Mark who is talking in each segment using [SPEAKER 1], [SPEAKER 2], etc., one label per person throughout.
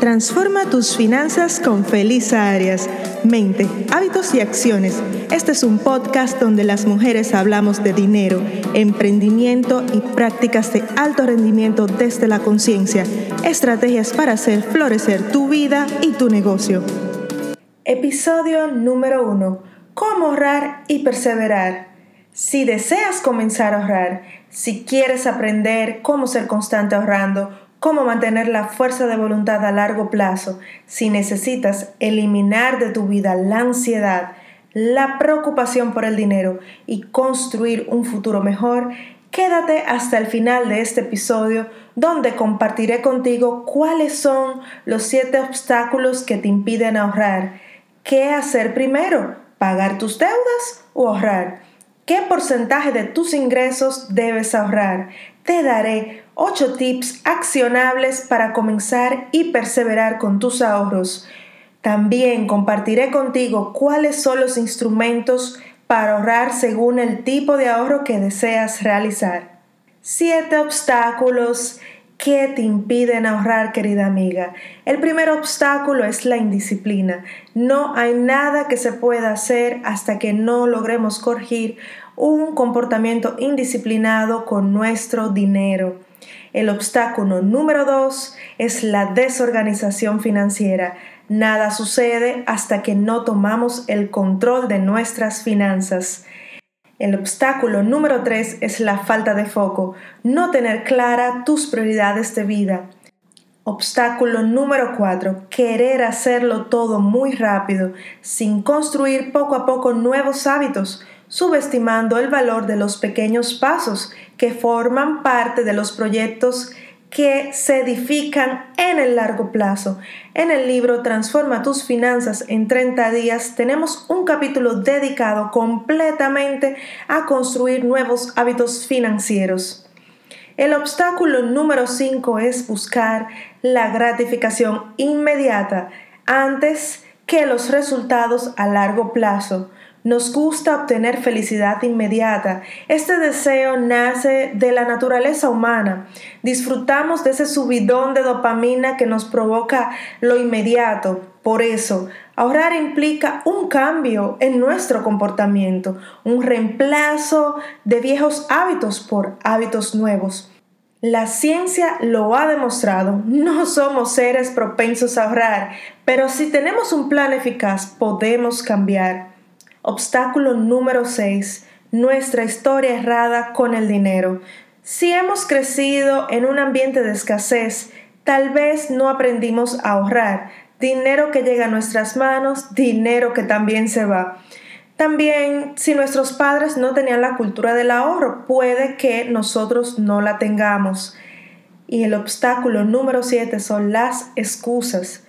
[SPEAKER 1] Transforma tus finanzas con Felisa Arias. Mente, hábitos y acciones. Este es un podcast donde las mujeres hablamos de dinero, emprendimiento y prácticas de alto rendimiento desde la conciencia. Estrategias para hacer florecer tu vida y tu negocio. Episodio número 1. ¿Cómo ahorrar y perseverar? Si deseas comenzar a ahorrar, si quieres aprender cómo ser constante ahorrando, cómo mantener la fuerza de voluntad a largo plazo si necesitas eliminar de tu vida la ansiedad, la preocupación por el dinero y construir un futuro mejor, quédate hasta el final de este episodio donde compartiré contigo cuáles son los siete obstáculos que te impiden ahorrar. ¿Qué hacer primero? ¿Pagar tus deudas o ahorrar? ¿Qué porcentaje de tus ingresos debes ahorrar? Te daré 8 tips accionables para comenzar y perseverar con tus ahorros. También compartiré contigo cuáles son los instrumentos para ahorrar según el tipo de ahorro que deseas realizar. 7 obstáculos que te impiden ahorrar, querida amiga. El primer obstáculo es la indisciplina. No hay nada que se pueda hacer hasta que no logremos corregir un comportamiento indisciplinado con nuestro dinero. El obstáculo número dos es la desorganización financiera. Nada sucede hasta que no tomamos el control de nuestras finanzas. El obstáculo número tres es la falta de foco, no tener clara tus prioridades de vida. Obstáculo número cuatro, querer hacerlo todo muy rápido, sin construir poco a poco nuevos hábitos, subestimando el valor de los pequeños pasos que forman parte de los proyectos que se edifican en el largo plazo. En el libro Transforma tus finanzas en 30 días tenemos un capítulo dedicado completamente a construir nuevos hábitos financieros. El obstáculo número 5 es buscar la gratificación inmediata antes que los resultados a largo plazo. Nos gusta obtener felicidad inmediata. Este deseo nace de la naturaleza humana. Disfrutamos de ese subidón de dopamina que nos provoca lo inmediato. Por eso, ahorrar implica un cambio en nuestro comportamiento, un reemplazo de viejos hábitos por hábitos nuevos. La ciencia lo ha demostrado, no somos seres propensos a ahorrar, pero si tenemos un plan eficaz podemos cambiar. Obstáculo número 6. Nuestra historia errada con el dinero. Si hemos crecido en un ambiente de escasez, tal vez no aprendimos a ahorrar. Dinero que llega a nuestras manos, dinero que también se va. También, si nuestros padres no tenían la cultura del ahorro, puede que nosotros no la tengamos. Y el obstáculo número 7 son las excusas.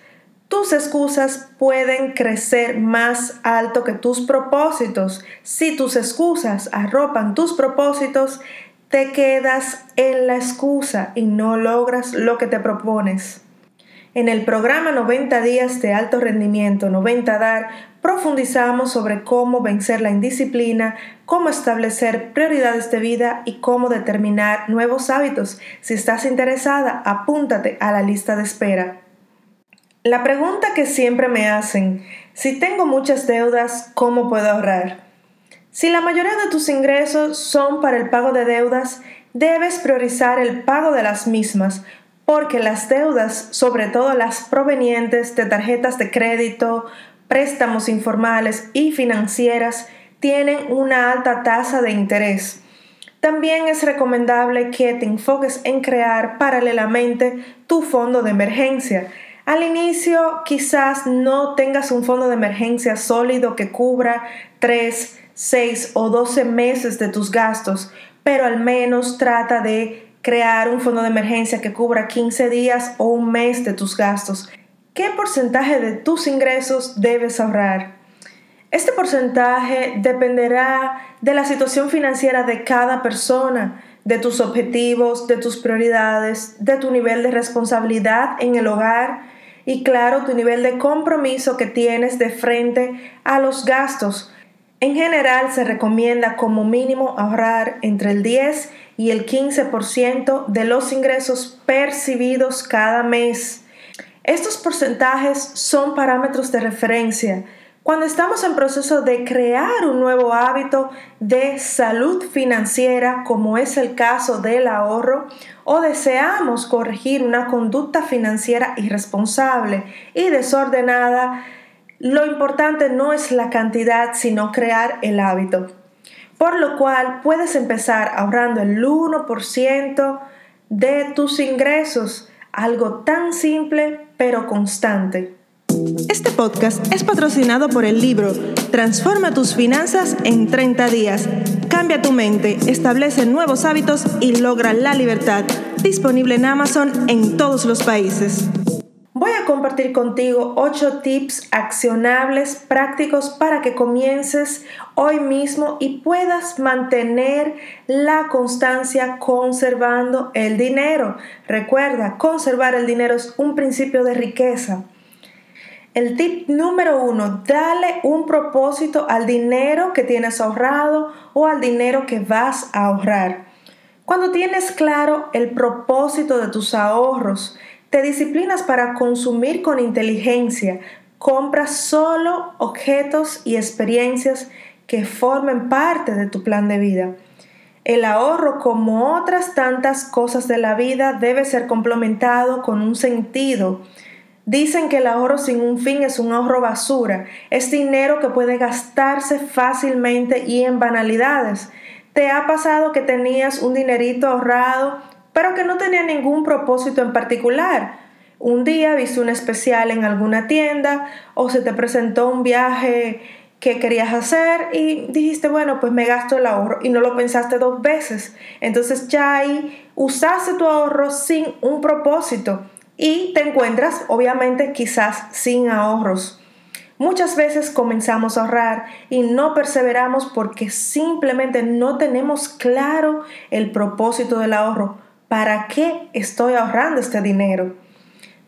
[SPEAKER 1] Tus excusas pueden crecer más alto que tus propósitos. Si tus excusas arropan tus propósitos, te quedas en la excusa y no logras lo que te propones. En el programa 90 días de alto rendimiento 90 DAR profundizamos sobre cómo vencer la indisciplina, cómo establecer prioridades de vida y cómo determinar nuevos hábitos. Si estás interesada, apúntate a la lista de espera. La pregunta que siempre me hacen, si tengo muchas deudas, ¿cómo puedo ahorrar? Si la mayoría de tus ingresos son para el pago de deudas, debes priorizar el pago de las mismas, porque las deudas, sobre todo las provenientes de tarjetas de crédito, préstamos informales y financieras, tienen una alta tasa de interés. También es recomendable que te enfoques en crear paralelamente tu fondo de emergencia al inicio quizás no tengas un fondo de emergencia sólido que cubra 3, 6 o 12 meses de tus gastos, pero al menos trata de crear un fondo de emergencia que cubra 15 días o un mes de tus gastos. ¿Qué porcentaje de tus ingresos debes ahorrar? Este porcentaje dependerá de la situación financiera de cada persona, de tus objetivos, de tus prioridades, de tu nivel de responsabilidad en el hogar, y claro tu nivel de compromiso que tienes de frente a los gastos. En general se recomienda como mínimo ahorrar entre el 10 y el 15% de los ingresos percibidos cada mes. Estos porcentajes son parámetros de referencia. Cuando estamos en proceso de crear un nuevo hábito de salud financiera, como es el caso del ahorro, o deseamos corregir una conducta financiera irresponsable y desordenada, lo importante no es la cantidad, sino crear el hábito. Por lo cual puedes empezar ahorrando el 1% de tus ingresos, algo tan simple pero constante. Este podcast es patrocinado por el libro Transforma tus finanzas en 30 días. Cambia tu mente, establece nuevos hábitos y logra la libertad. Disponible en Amazon en todos los países. Voy a compartir contigo 8 tips accionables prácticos para que comiences hoy mismo y puedas mantener la constancia conservando el dinero. Recuerda, conservar el dinero es un principio de riqueza. El tip número uno, dale un propósito al dinero que tienes ahorrado o al dinero que vas a ahorrar. Cuando tienes claro el propósito de tus ahorros, te disciplinas para consumir con inteligencia, compras solo objetos y experiencias que formen parte de tu plan de vida. El ahorro, como otras tantas cosas de la vida, debe ser complementado con un sentido Dicen que el ahorro sin un fin es un ahorro basura, es dinero que puede gastarse fácilmente y en banalidades. ¿Te ha pasado que tenías un dinerito ahorrado, pero que no tenía ningún propósito en particular? Un día viste un especial en alguna tienda o se te presentó un viaje que querías hacer y dijiste, bueno, pues me gasto el ahorro y no lo pensaste dos veces. Entonces ya ahí usaste tu ahorro sin un propósito y te encuentras obviamente quizás sin ahorros. Muchas veces comenzamos a ahorrar y no perseveramos porque simplemente no tenemos claro el propósito del ahorro. ¿Para qué estoy ahorrando este dinero?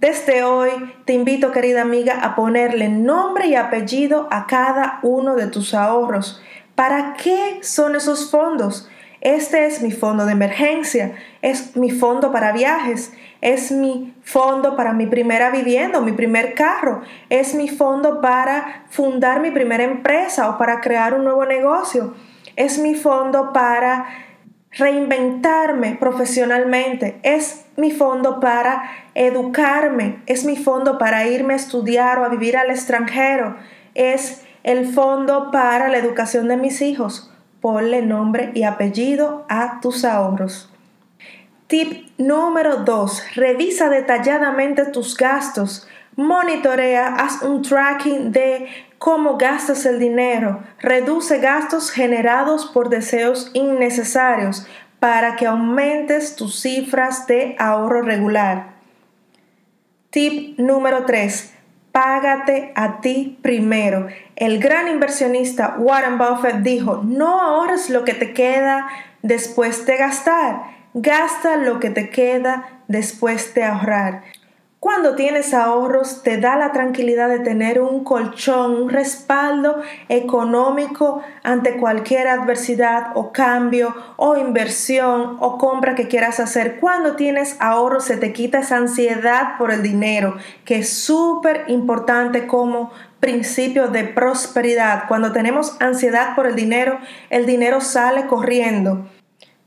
[SPEAKER 1] Desde hoy te invito, querida amiga, a ponerle nombre y apellido a cada uno de tus ahorros. ¿Para qué son esos fondos? Este es mi fondo de emergencia, es mi fondo para viajes, es mi fondo para mi primera vivienda mi primer carro, es mi fondo para fundar mi primera empresa o para crear un nuevo negocio, es mi fondo para reinventarme profesionalmente, es mi fondo para educarme, es mi fondo para irme a estudiar o a vivir al extranjero, es el fondo para la educación de mis hijos ponle nombre y apellido a tus ahorros. Tip número 2. Revisa detalladamente tus gastos. Monitorea, haz un tracking de cómo gastas el dinero. Reduce gastos generados por deseos innecesarios para que aumentes tus cifras de ahorro regular. Tip número 3 págate a ti primero. El gran inversionista Warren Buffett dijo, no ahorres lo que te queda después de gastar, gasta lo que te queda después de ahorrar. Cuando tienes ahorros te da la tranquilidad de tener un colchón, un respaldo económico ante cualquier adversidad o cambio o inversión o compra que quieras hacer. Cuando tienes ahorros se te quita esa ansiedad por el dinero, que es súper importante como principio de prosperidad. Cuando tenemos ansiedad por el dinero, el dinero sale corriendo.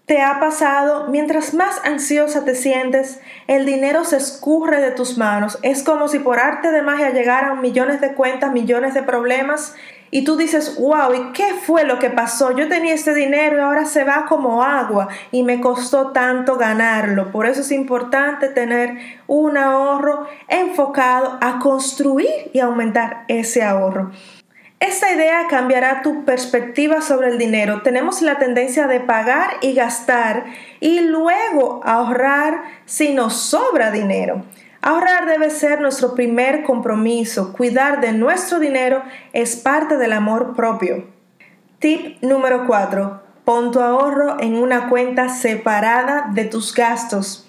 [SPEAKER 1] ¿Te ha pasado? Mientras más ansiosa te sientes, el dinero se escurre de tus manos. Es como si por arte de magia llegaran millones de cuentas, millones de problemas y tú dices, wow, ¿y qué fue lo que pasó? Yo tenía este dinero y ahora se va como agua y me costó tanto ganarlo. Por eso es importante tener un ahorro enfocado a construir y aumentar ese ahorro. Esta idea cambiará tu perspectiva sobre el dinero. Tenemos la tendencia de pagar y gastar y luego ahorrar si nos sobra dinero. Ahorrar debe ser nuestro primer compromiso. Cuidar de nuestro dinero es parte del amor propio. Tip número 4. Pon tu ahorro en una cuenta separada de tus gastos.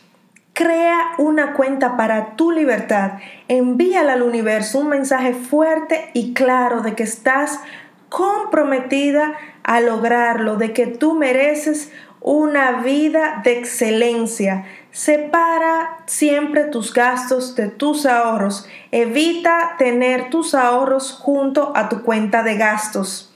[SPEAKER 1] Crea una cuenta para tu libertad. Envíale al universo un mensaje fuerte y claro de que estás comprometida a lograrlo, de que tú mereces una vida de excelencia. Separa siempre tus gastos de tus ahorros. Evita tener tus ahorros junto a tu cuenta de gastos.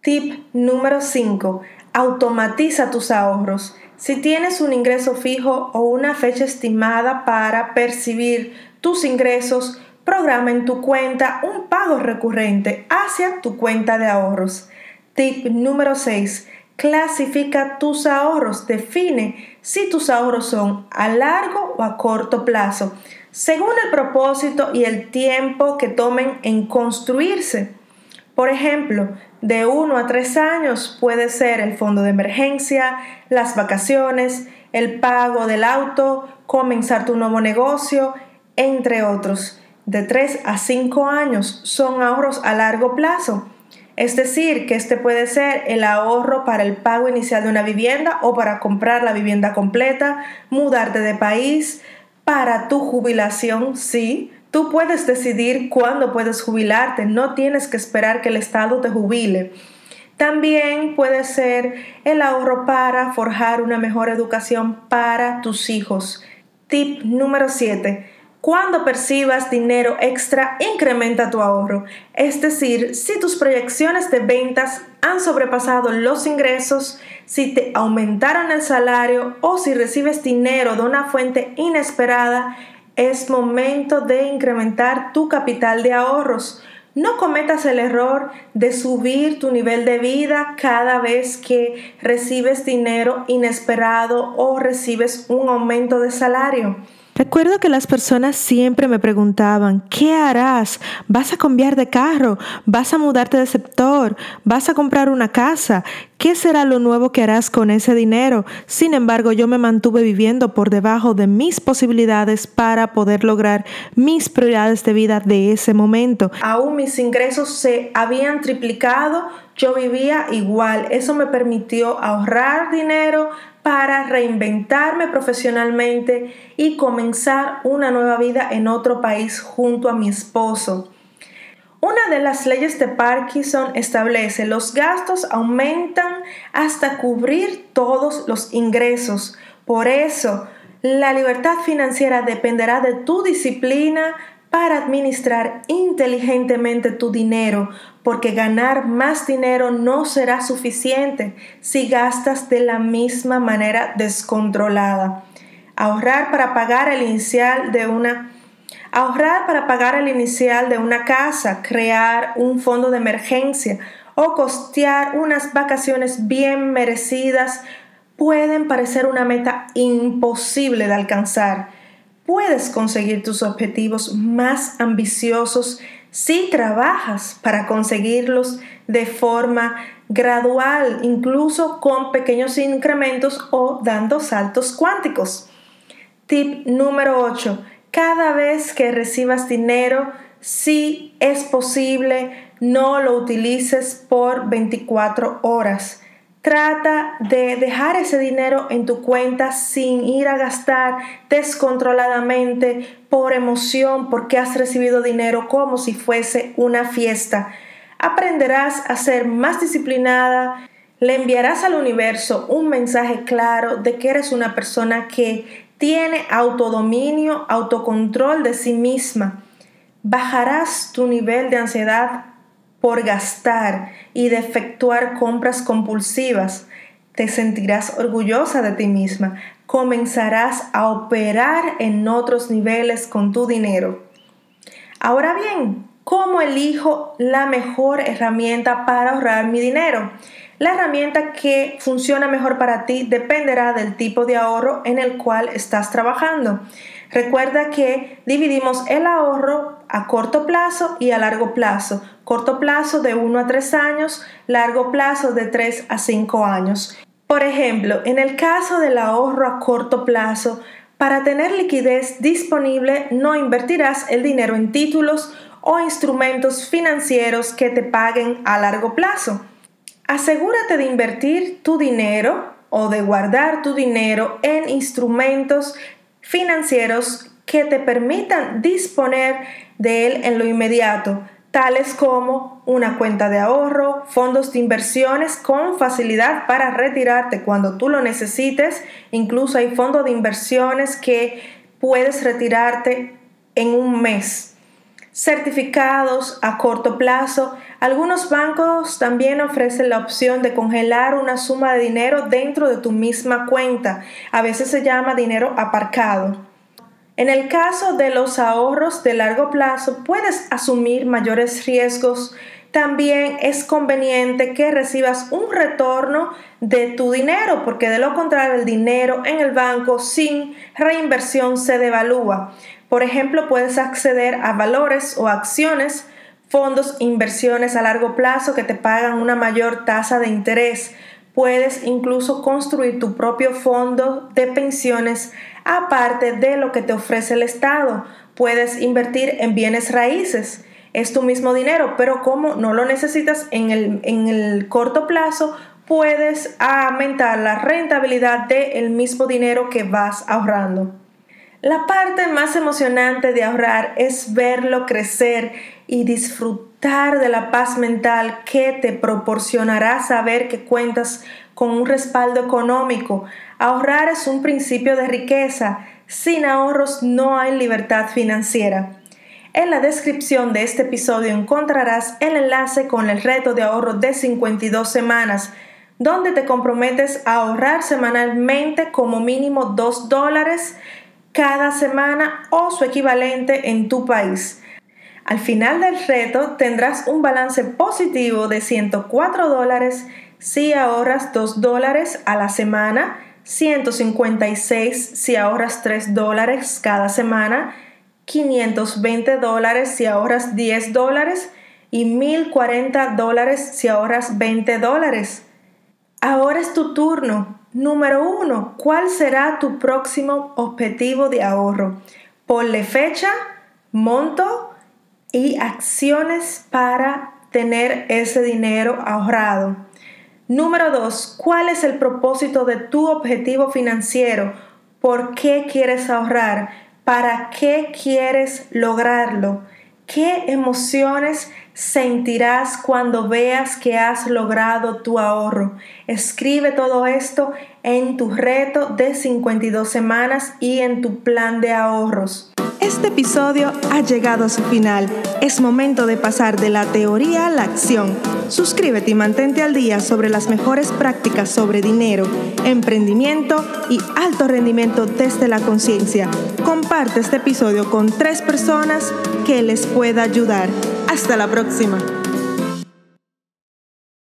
[SPEAKER 1] Tip número 5. Automatiza tus ahorros. Si tienes un ingreso fijo o una fecha estimada para percibir tus ingresos, programa en tu cuenta un pago recurrente hacia tu cuenta de ahorros. Tip número 6. Clasifica tus ahorros. Define si tus ahorros son a largo o a corto plazo, según el propósito y el tiempo que tomen en construirse. Por ejemplo, de 1 a 3 años puede ser el fondo de emergencia, las vacaciones, el pago del auto, comenzar tu nuevo negocio, entre otros. De 3 a 5 años son ahorros a largo plazo. Es decir, que este puede ser el ahorro para el pago inicial de una vivienda o para comprar la vivienda completa, mudarte de país, para tu jubilación, sí, Tú puedes decidir cuándo puedes jubilarte, no tienes que esperar que el Estado te jubile. También puede ser el ahorro para forjar una mejor educación para tus hijos. Tip número 7. Cuando percibas dinero extra, incrementa tu ahorro. Es decir, si tus proyecciones de ventas han sobrepasado los ingresos, si te aumentaron el salario o si recibes dinero de una fuente inesperada, es momento de incrementar tu capital de ahorros. No cometas el error de subir tu nivel de vida cada vez que recibes dinero inesperado o recibes un aumento de salario.
[SPEAKER 2] Recuerdo que las personas siempre me preguntaban, ¿qué harás? ¿Vas a cambiar de carro? ¿Vas a mudarte de sector? ¿Vas a comprar una casa? ¿Qué será lo nuevo que harás con ese dinero? Sin embargo, yo me mantuve viviendo por debajo de mis posibilidades para poder lograr mis prioridades de vida de ese momento.
[SPEAKER 1] Aún mis ingresos se habían triplicado, yo vivía igual. Eso me permitió ahorrar dinero, para reinventarme profesionalmente y comenzar una nueva vida en otro país junto a mi esposo. Una de las leyes de Parkinson establece los gastos aumentan hasta cubrir todos los ingresos. Por eso, la libertad financiera dependerá de tu disciplina para administrar inteligentemente tu dinero, porque ganar más dinero no será suficiente si gastas de la misma manera descontrolada. Ahorrar para pagar el inicial de una ahorrar para pagar el inicial de una casa, crear un fondo de emergencia o costear unas vacaciones bien merecidas pueden parecer una meta imposible de alcanzar puedes conseguir tus objetivos más ambiciosos si trabajas para conseguirlos de forma gradual, incluso con pequeños incrementos o dando saltos cuánticos. Tip número 8. Cada vez que recibas dinero, si es posible, no lo utilices por 24 horas. Trata de dejar ese dinero en tu cuenta sin ir a gastar descontroladamente por emoción porque has recibido dinero como si fuese una fiesta. Aprenderás a ser más disciplinada, le enviarás al universo un mensaje claro de que eres una persona que tiene autodominio, autocontrol de sí misma. Bajarás tu nivel de ansiedad por gastar y de efectuar compras compulsivas. Te sentirás orgullosa de ti misma. Comenzarás a operar en otros niveles con tu dinero. Ahora bien, ¿cómo elijo la mejor herramienta para ahorrar mi dinero? La herramienta que funciona mejor para ti dependerá del tipo de ahorro en el cual estás trabajando. Recuerda que dividimos el ahorro a corto plazo y a largo plazo. Corto plazo de 1 a 3 años, largo plazo de 3 a 5 años. Por ejemplo, en el caso del ahorro a corto plazo, para tener liquidez disponible no invertirás el dinero en títulos o instrumentos financieros que te paguen a largo plazo. Asegúrate de invertir tu dinero o de guardar tu dinero en instrumentos financieros que te permitan disponer de él en lo inmediato. Tales como una cuenta de ahorro, fondos de inversiones con facilidad para retirarte cuando tú lo necesites. Incluso hay fondos de inversiones que puedes retirarte en un mes. Certificados a corto plazo. Algunos bancos también ofrecen la opción de congelar una suma de dinero dentro de tu misma cuenta. A veces se llama dinero aparcado. En el caso de los ahorros de largo plazo, puedes asumir mayores riesgos. También es conveniente que recibas un retorno de tu dinero, porque de lo contrario el dinero en el banco sin reinversión se devalúa. Por ejemplo, puedes acceder a valores o acciones, fondos, inversiones a largo plazo que te pagan una mayor tasa de interés. Puedes incluso construir tu propio fondo de pensiones aparte de lo que te ofrece el Estado. Puedes invertir en bienes raíces. Es tu mismo dinero, pero como no lo necesitas en el, en el corto plazo, puedes aumentar la rentabilidad del mismo dinero que vas ahorrando. La parte más emocionante de ahorrar es verlo crecer y disfrutar de la paz mental que te proporcionará saber que cuentas con un respaldo económico. Ahorrar es un principio de riqueza. Sin ahorros no hay libertad financiera. En la descripción de este episodio encontrarás el enlace con el reto de ahorro de 52 semanas, donde te comprometes a ahorrar semanalmente como mínimo 2 dólares cada semana o su equivalente en tu país. Al final del reto tendrás un balance positivo de 104 dólares si ahorras 2 dólares a la semana, 156 si ahorras 3 dólares cada semana, 520 dólares si ahorras 10 dólares y 1040 dólares si ahorras 20 dólares. Ahora es tu turno. Número 1. ¿Cuál será tu próximo objetivo de ahorro? Ponle fecha, monto y acciones para tener ese dinero ahorrado. Número dos, ¿cuál es el propósito de tu objetivo financiero? ¿Por qué quieres ahorrar? ¿Para qué quieres lograrlo? ¿Qué emociones sentirás cuando veas que has logrado tu ahorro? Escribe todo esto en tu reto de 52 semanas y en tu plan de ahorros.
[SPEAKER 2] Este episodio ha llegado a su final. Es momento de pasar de la teoría a la acción. Suscríbete y mantente al día sobre las mejores prácticas sobre dinero, emprendimiento y alto rendimiento desde la conciencia. Comparte este episodio con tres personas que les pueda ayudar. Hasta la próxima.